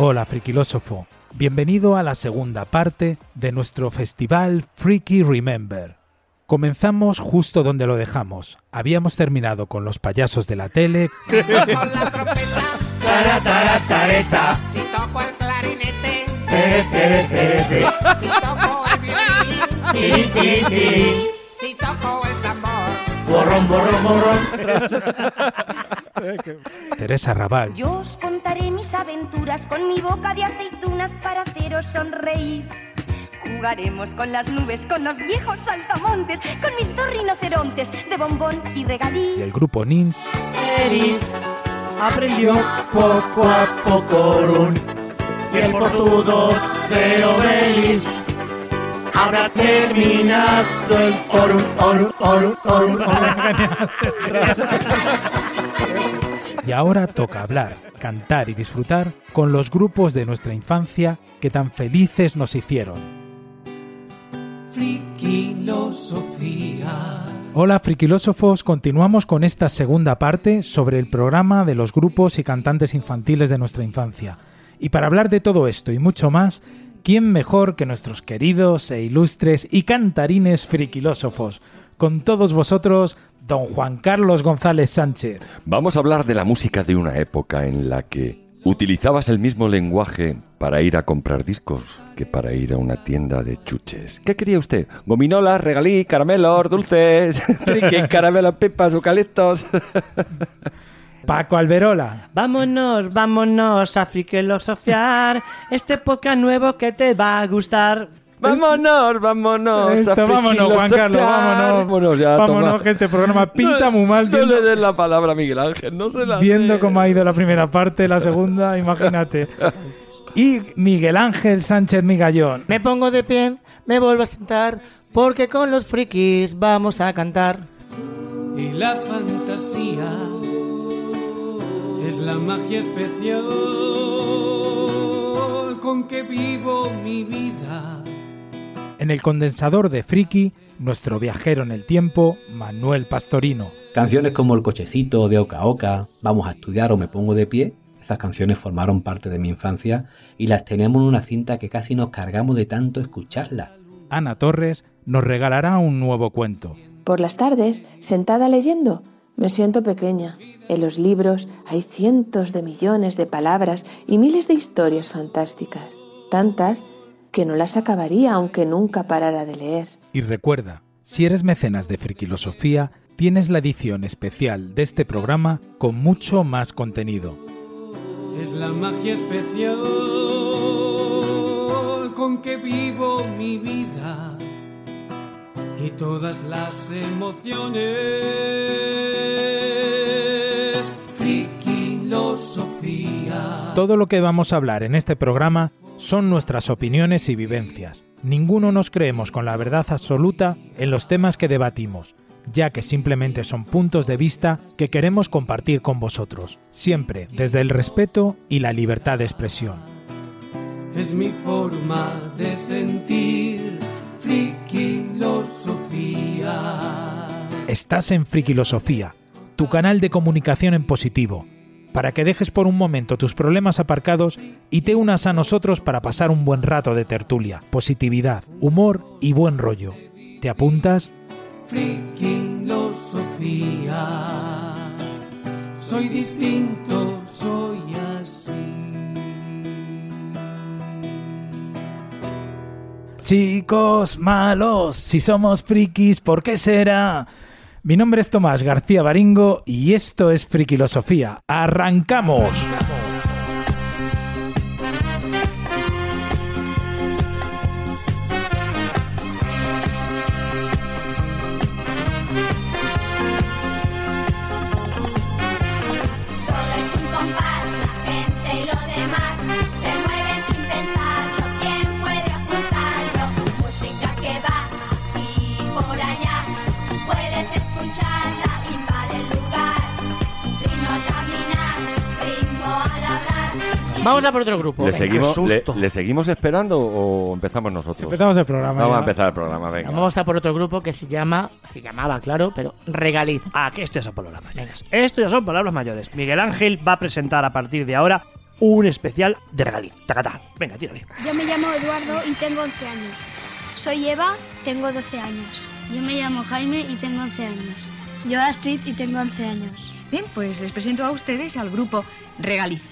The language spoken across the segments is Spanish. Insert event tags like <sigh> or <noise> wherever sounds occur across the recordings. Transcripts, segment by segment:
Hola, friquilósofo. Bienvenido a la segunda parte de nuestro festival Freaky Remember. Comenzamos justo donde lo dejamos. Habíamos terminado con los payasos de la tele, con la trompeta. Tara, tara, tareta. Si toco el clarinete. Tere, tere, tere. Si toco el violín. Tiri, tiri, tiri. Si toco el tambor. Borrón, borrón, borrón. Teresa Raval, Yo os contaré mis aventuras con mi boca de aceitunas para haceros sonreír. Jugaremos con las nubes, con los viejos saltamontes, con mis dos rinocerontes de bombón y y regalí. el grupo Nins, Eris aprendió poco a poco run. Y el portudo de Obelis habrá terminado el orum, orum, orum, orum, orum. <laughs> <laughs> y ahora toca hablar, cantar y disfrutar con los grupos de nuestra infancia que tan felices nos hicieron. Friquilosofía. Hola friquilósofos, continuamos con esta segunda parte sobre el programa de los grupos y cantantes infantiles de nuestra infancia. Y para hablar de todo esto y mucho más, ¿quién mejor que nuestros queridos e ilustres y cantarines friquilósofos? Con todos vosotros, don Juan Carlos González Sánchez. Vamos a hablar de la música de una época en la que utilizabas el mismo lenguaje para ir a comprar discos que para ir a una tienda de chuches. ¿Qué quería usted? Gominolas, regalí, caramelos, dulces, <laughs> triqui, caramelos, pipas, eucaliptos. <laughs> Paco Alberola. Vámonos, vámonos a friquilosofiar este podcast nuevo que te va a gustar. Vámonos, vámonos. a Esto, vámonos, Juan Carlos, vámonos. Vámonos ya, vámonos, toma. que este programa pinta muy mal. No viendo- le des la palabra a Miguel Ángel, no se la viendo cómo ha ido la primera parte, la segunda, <laughs> imagínate. Y Miguel Ángel Sánchez Migallón. Me pongo de pie, me vuelvo a sentar, porque con los frikis vamos a cantar. Y la fantasía es la magia especial con que vivo mi vida. En el condensador de Friki, nuestro viajero en el tiempo, Manuel Pastorino. Canciones como El cochecito de Oca Oca, Vamos a estudiar o Me pongo de pie, esas canciones formaron parte de mi infancia y las tenemos en una cinta que casi nos cargamos de tanto escucharlas. Ana Torres nos regalará un nuevo cuento. Por las tardes, sentada leyendo, me siento pequeña. En los libros hay cientos de millones de palabras y miles de historias fantásticas, tantas que no las acabaría aunque nunca parara de leer. Y recuerda, si eres mecenas de Frikilosofía, tienes la edición especial de este programa con mucho más contenido. Es la magia especial con que vivo mi vida y todas las emociones. Friquilosofía. Todo lo que vamos a hablar en este programa son nuestras opiniones y vivencias. Ninguno nos creemos con la verdad absoluta en los temas que debatimos, ya que simplemente son puntos de vista que queremos compartir con vosotros, siempre desde el respeto y la libertad de expresión. Es mi forma de sentir. Friquilosofía. Estás en Frikilosofía, tu canal de comunicación en positivo, para que dejes por un momento tus problemas aparcados y te unas a nosotros para pasar un buen rato de tertulia, positividad, humor y buen rollo. ¿Te apuntas? Friquilosofía. Soy distinto, soy así. chicos malos, si somos frikis, ¿por qué será? Mi nombre es Tomás García Baringo y esto es Frikilosofía. ¡Arrancamos! Todo Vamos a por otro grupo. ¿Le venga. seguimos, le, le seguimos esperando o empezamos nosotros? Empezamos el programa. Vamos ya. a empezar el programa, venga. Vamos a por otro grupo que se llama, se llamaba, claro, pero Regaliz. Ah, que esto ya son palabras mayores. Esto ya son palabras mayores. Miguel Ángel va a presentar a partir de ahora un especial de regaliz. Tacatá. Venga, tírale. Yo me llamo Eduardo y tengo 11 años. Soy Eva, tengo 12 años. Yo me llamo Jaime y tengo 11 años. Yo Astrid y tengo 11 años. Bien, pues les presento a ustedes al grupo Regaliz.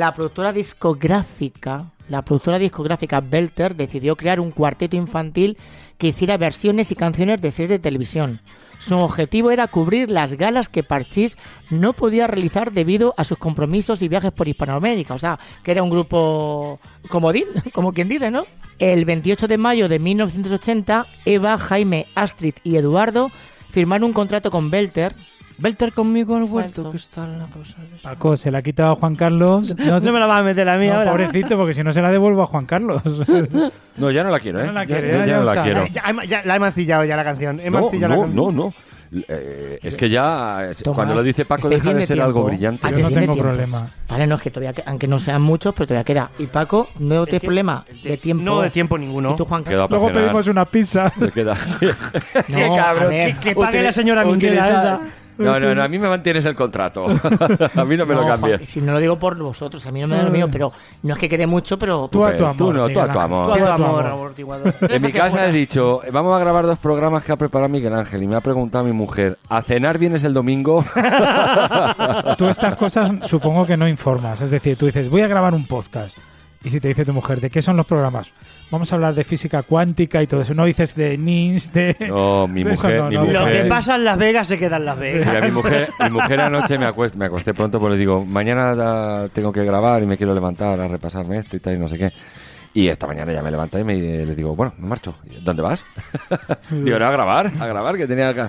La. Productora discográfica, la productora discográfica Belter decidió crear un cuarteto infantil que hiciera versiones y canciones de series de televisión. Su objetivo era cubrir las galas que Parchís no podía realizar debido a sus compromisos y viajes por Hispanoamérica. O sea, que era un grupo comodín, <laughs> como quien dice, ¿no? El 28 de mayo de 1980, Eva, Jaime, Astrid y Eduardo firmaron un contrato con Belter. Belter conmigo al huerto, que está la cosa. Paco, se la ha quitado a Juan Carlos. <laughs> No se me la va a meter a mí No, ahora. pobrecito, porque si no se la devuelvo a Juan Carlos. <laughs> No, ya no la quiero, ¿eh? No la Ya- quiere, ya, ya, ya no ya la quiero. Ya, ya la he mancillado ya la canción. He No, mancillado la no, canción. no, no. Eh, es que ya, eh, Tomás, cuando lo dice Paco, estáis deja de ser algo tiempo. brillante. Estáis bien de tiempo. Vale, no es que todavía, que- aunque no sean muchos, pero todavía queda. Y Paco, no tienes problema de tiempo. No, de tiempo ninguno. ¿Y tú, Juan para Luego cenar. pedimos una pizza. Queda. <laughs> No, Qué cabrón, ver. que, que pague Utili- la señora Minguela esa. No, no, no, a mí me mantienes el contrato. <laughs> a mí no me lo Juan, cambies. si no lo digo por vosotros, a mí no me da lo mío, pero no es que quede mucho, pero. Tú a tu amor. Tú no, tú a tu amor. Tú a tu a amor. En mi casa he dicho, vamos a grabar dos programas que ha preparado Miguel Ángel y me ha preguntado mi mujer, ¿a cenar vienes el domingo? <laughs> Tú estas cosas supongo que no informas. Es decir, tú dices, voy a grabar un podcast. Y si te dice tu mujer, ¿de qué son los programas? Vamos a hablar de física cuántica y todo eso. No dices de NINS, de... No, mi de eso mujer, no, mi no, mujer. Lo que pasa en Las Vegas se queda en Las Mira, Vegas. mi mujer, <laughs> mi mujer anoche me, acuest- me acosté pronto porque le digo, mañana tengo que grabar y me quiero levantar a repasarme esto y tal y no sé qué. Y esta mañana ya me levanté y me, le digo, bueno, me marcho. ¿Dónde vas? <laughs> digo, no, a grabar, a grabar, que tenía que...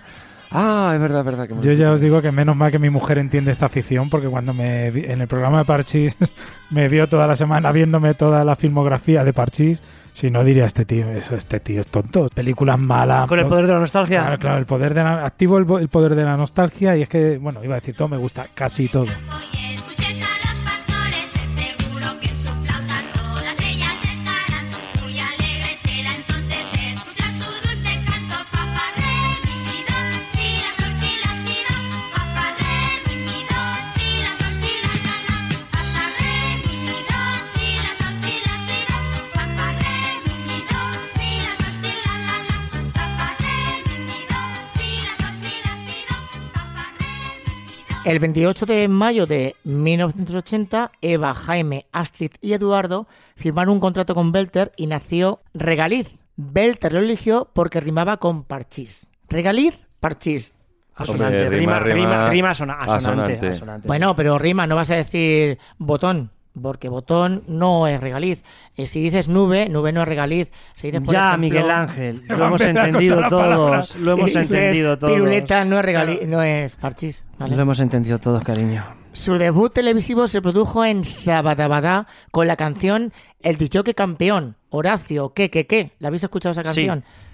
Ah, es verdad, es verdad. Que me- Yo ya os digo que menos mal que mi mujer entiende esta afición porque cuando me vi- en el programa de Parchís <laughs> me vio toda la semana viéndome toda la filmografía de Parchís, si no diría este tío, eso este tío es tonto, películas malas. Con el poder de la nostalgia. Claro, claro, el poder de la, activo el poder de la nostalgia y es que, bueno, iba a decir todo, me gusta casi todo. El 28 de mayo de 1980, Eva, Jaime, Astrid y Eduardo firmaron un contrato con Belter y nació Regaliz. Belter lo eligió porque rimaba con Parchís. Regaliz, Parchís. Asonante, Hombre, rima, rima, rima, rima, rima asona- asonante, asonante. asonante. Bueno, pero rima, no vas a decir botón, porque botón no es regaliz. Eh, si dices nube, nube no es regaliz. Si dices, por Ya, ejemplo, Miguel Ángel, <laughs> lo hemos entendido todos. Lo hemos si entendido todos. Piruleta no es regaliz, no es parchís. ¿vale? Lo hemos entendido todos, cariño. Su debut televisivo se produjo en Sabadabadá con la canción El Dichoque Campeón. Horacio, ¿qué, qué, qué? ¿La habéis escuchado esa Sí.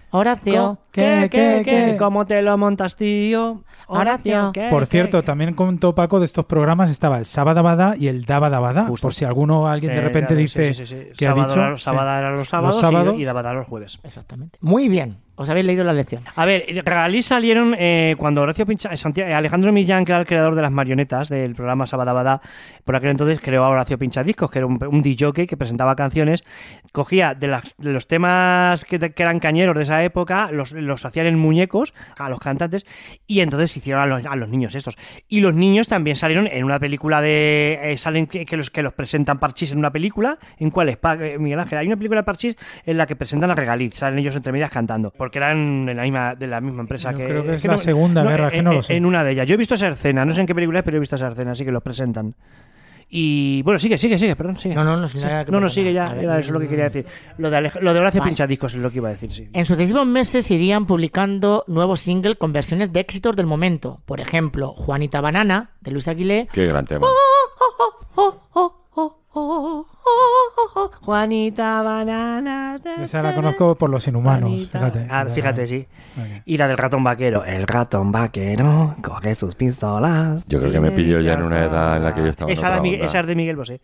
Horacio, ¿Qué, qué, qué? ¿Cómo te lo montas, tío? Horacio. ¿qué, Por qué, cierto, qué? también contó Paco de estos programas estaba el Sabadabada y el Dabadabada. Por si alguno, alguien de Eh, repente dice sí, sí, sí. que ha Sábado dicho. era- Sábado sí. era los sábados, y- sábados. y Dabada los jueves. Exactamente. Muy bien. ¿Os habéis leído la lección? A ver, Regalí salieron eh, cuando Horacio Pincha, eh, Alejandro Millán, que era el creador de las marionetas del programa Sabadabada, por aquel entonces creó a Horacio Pinchadiscos, que era un, un DJ que presentaba canciones, cogía de, las- los temas que, eran cañeros de esa época, los, los hacían en muñecos a los cantantes y entonces hicieron a los, a los niños estos. Y los niños también salieron en una película de... eh, salen que, los, que los presentan Parchís en una película. ¿En cuál es, eh, Miguel Ángel? Hay una película de Parchís en la que presentan a Regalí, salen ellos entre medias cantando, porque eran de la misma, de la misma empresa Yo que... creo que es la Segunda Guerra, que no lo sé. En una de ellas. Yo he visto esa escena, no sé en qué película es, pero he visto esa escena, así que los presentan. Y bueno, sigue, sigue, sigue, perdón, sigue. No, no, no, Sí. que no, no, sigue ya, ver, era eso lo que quería decir. Lo de, Alej- lo de Horacio Vale. Pinchadiscos es lo que iba a decir, sí. En sucesivos meses irían publicando nuevos singles con versiones de éxitos del momento. Por ejemplo, Juanita Banana, de Luis Aguilé, Qué gran tema. Juanita Banana. Esa la conozco por los inhumanos, Juanita. fíjate. Ah, fíjate, sí. Y la del ratón vaquero. El ratón vaquero coge sus pistolas. Yo creo que me pilló ya en una edad en la que yo estaba en Esa, otra de Miguel- onda. esa es de Miguel Bosé.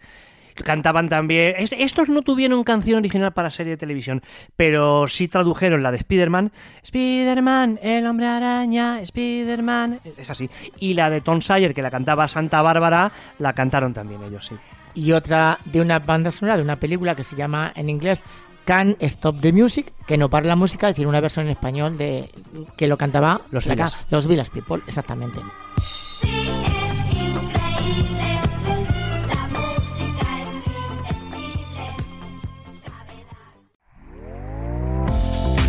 Cantaban también. est- Estos no tuvieron canción original para serie de televisión, pero sí tradujeron la de Spider-Man. Spider-Man, el hombre araña, Spider-Man. Es así. Y la de Tom Sawyer, que la cantaba Santa Bárbara, la cantaron también ellos, sí. Y otra de una banda sonora de una película que se llama en inglés Can't Stop the Music, que no para la música, es decir, una versión en español de que lo cantaba Los Village. los Village People, exactamente.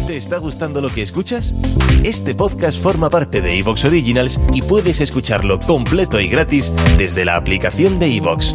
¿Te está gustando lo que escuchas? Este podcast forma parte de Evox Originals y puedes escucharlo completo y gratis desde la aplicación de Evox.